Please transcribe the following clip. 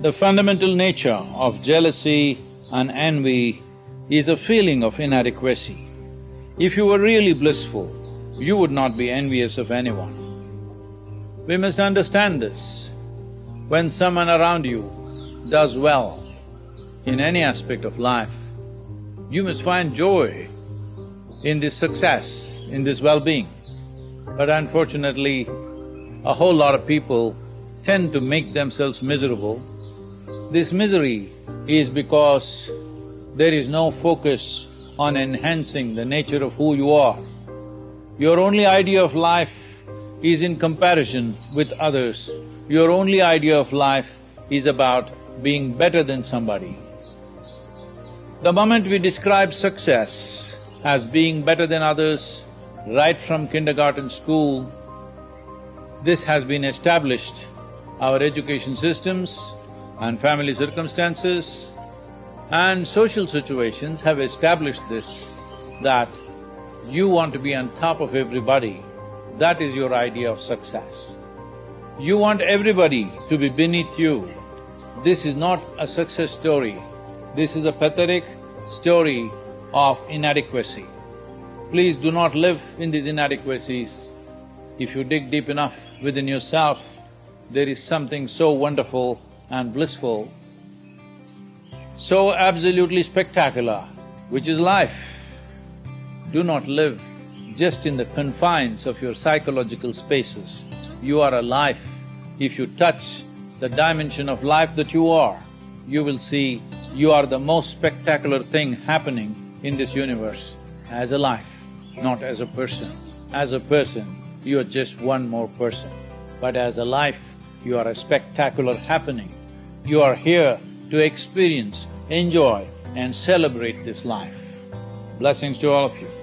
The fundamental nature of jealousy and envy is a feeling of inadequacy. If you were really blissful, you would not be envious of anyone. We must understand this. When someone around you does well in any aspect of life, you must find joy in this success, in this well-being. But unfortunately, a whole lot of people tend to make themselves miserable. This misery is because there is no focus on enhancing the nature of who you are. Your only idea of life is in comparison with others. Your only idea of life is about being better than somebody. The moment we describe success as being better than others, right from kindergarten school, this has been established. Our education systems and family circumstances and social situations have established this, that you want to be on top of everybody, that is your idea of success. You want everybody to be beneath you. This is not a success story, this is a pathetic story of inadequacy. Please do not live in these inadequacies. If you dig deep enough within yourself, there is something so wonderful and blissful, so absolutely spectacular, which is life. Do not live just in the confines of your psychological spaces. You are alive. If you touch the dimension of life that you are, you will see you are the most spectacular thing happening in this universe as a life, not as a person. As a person, you are just one more person. But as a life, you are a spectacular happening. You are here to experience, enjoy and celebrate this life. Blessings to all of you.